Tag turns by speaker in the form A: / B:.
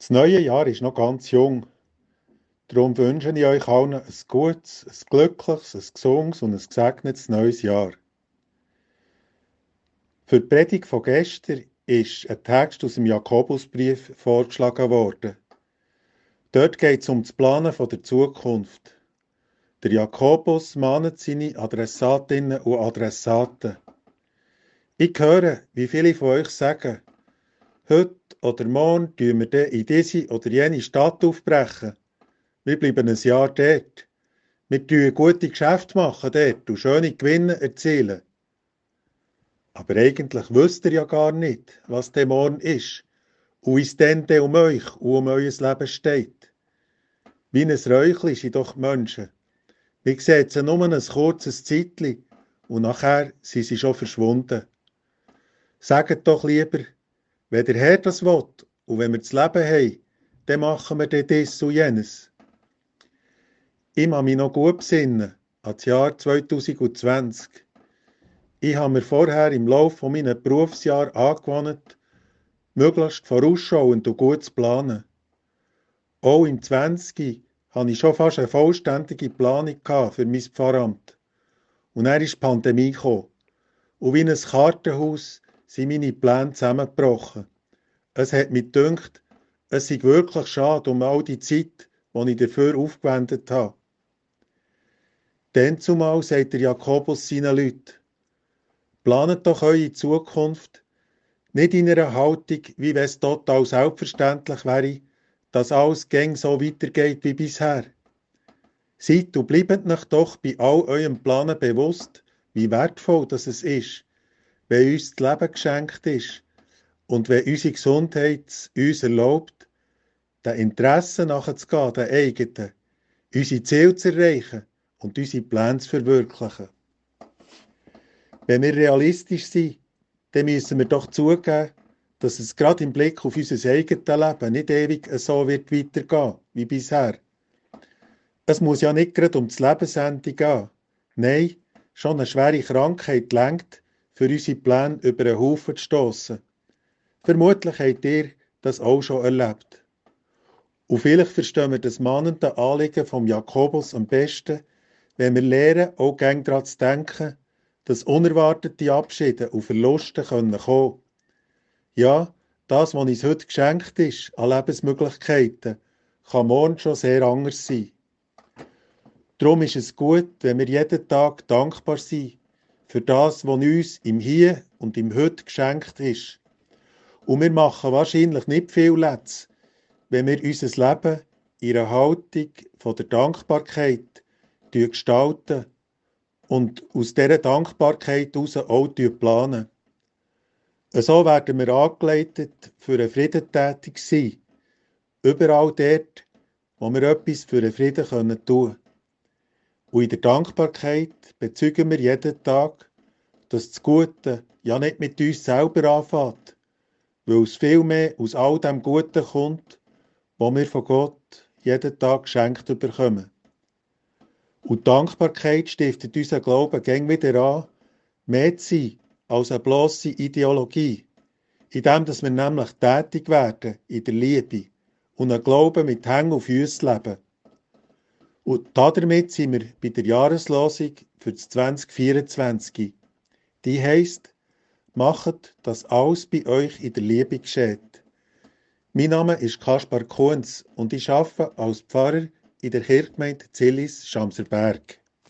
A: Das neue Jahr ist noch ganz jung. Darum wünsche ich euch allen ein gutes, ein glückliches, ein gesundes und ein gesegnetes neues Jahr. Für die Predigt von gestern ist ein Text aus dem Jakobusbrief vorgeschlagen worden. Dort geht es um das Planen der Zukunft. Der Jakobus mahnt seine Adressatinnen und Adressaten. Ich höre, wie viele von euch sagen, heute oder morgen tun wir dann in diese oder jene Stadt aufbrechen. Wir bleiben ein Jahr dort. Wir tun gute Geschäfte machen dort und schöne Gewinne erzielen. Aber eigentlich wisst ihr ja gar nicht, was der morgen ist und wie es denn um euch und um euer Leben steht. Wie ein Räuchli sind doch die Menschen. Wir sehen sie nur ein kurzes Zeitchen und nachher sind sie schon verschwunden. Sagt doch lieber, wenn der Herr das will und wenn wir das Leben haben, dann machen wir dann das und jenes. Ich kann mich noch gut besinnen an das Jahr 2020. Ich habe mir vorher im Laufe meiner Berufsjahre angewandt, möglichst vorausschauend und gut zu planen. Auch im 20. hatte ich schon fast eine vollständige Planung für mein Pfarramt. Und dann ist die Pandemie. Und wie ein Kartenhaus sind meine Pläne zusammengebrochen. Es hat mich gedacht, es sei wirklich schade um all die Zeit, die ich dafür aufgewendet habe. Dann zumal sagt der Jakobus seinen Leuten, planet doch eure Zukunft nicht in einer Haltung, wie wenn es total selbstverständlich wäre, dass alles gäng so weitergeht wie bisher. Seid und bleibt euch doch bei all eurem Planen bewusst, wie wertvoll das es ist, wenn uns das Leben geschenkt ist und wenn unsere Gesundheit uns erlaubt, den Interessen nachzugehen, den eigenen, unsere Ziele zu erreichen und unsere Pläne zu verwirklichen. Wenn wir realistisch sind, dann müssen wir doch zugeben, dass es gerade im Blick auf unser eigenes Leben nicht ewig so wird weitergehen wie bisher. Es muss ja nicht gerade um das Lebensende gehen. Nein, schon eine schwere Krankheit lenkt, für unsere Pläne über einen Haufen zu stossen. Vermutlich habt ihr das auch schon erlebt. Und vielleicht verstehen wir das mahnende Anliegen vom Jakobus am besten, wenn wir lernen, auch gern daran zu denken, dass unerwartete Abschiede und Verluste kommen können. Ja, das, was uns heute geschenkt ist, an Lebensmöglichkeiten, kann morgen schon sehr anders sein. Darum ist es gut, wenn wir jeden Tag dankbar sind für das, was uns im Hier und im Heute geschenkt ist. Und wir machen wahrscheinlich nicht viel Letz, wenn wir unser Leben in einer Haltung von der Dankbarkeit gestalten und aus dieser Dankbarkeit heraus auch planen. So werden wir angeleitet, für einen Frieden tätig sein. Überall dort, wo wir etwas für einen Frieden tun können. Und in der Dankbarkeit bezeugen wir jeden Tag, dass das Gute ja nicht mit uns selber anfängt, weil es vielmehr aus all dem Guten kommt, was wir von Gott jeden Tag geschenkt bekommen. Und Dankbarkeit stiftet unseren Glauben gäng wieder an, mehr zu sein als eine bloße Ideologie, indem dass wir nämlich tätig werden in der Liebe und einen Glauben mit Hängen auf uns leben. Und damit sind wir bei der Jahreslosung für das 2024. Die heisst, macht, dass alles bei euch in der Liebe geschieht. Mein Name ist Kaspar Kunz und ich arbeite als Pfarrer in der Kirchgemeinde Zillis, Schamserberg.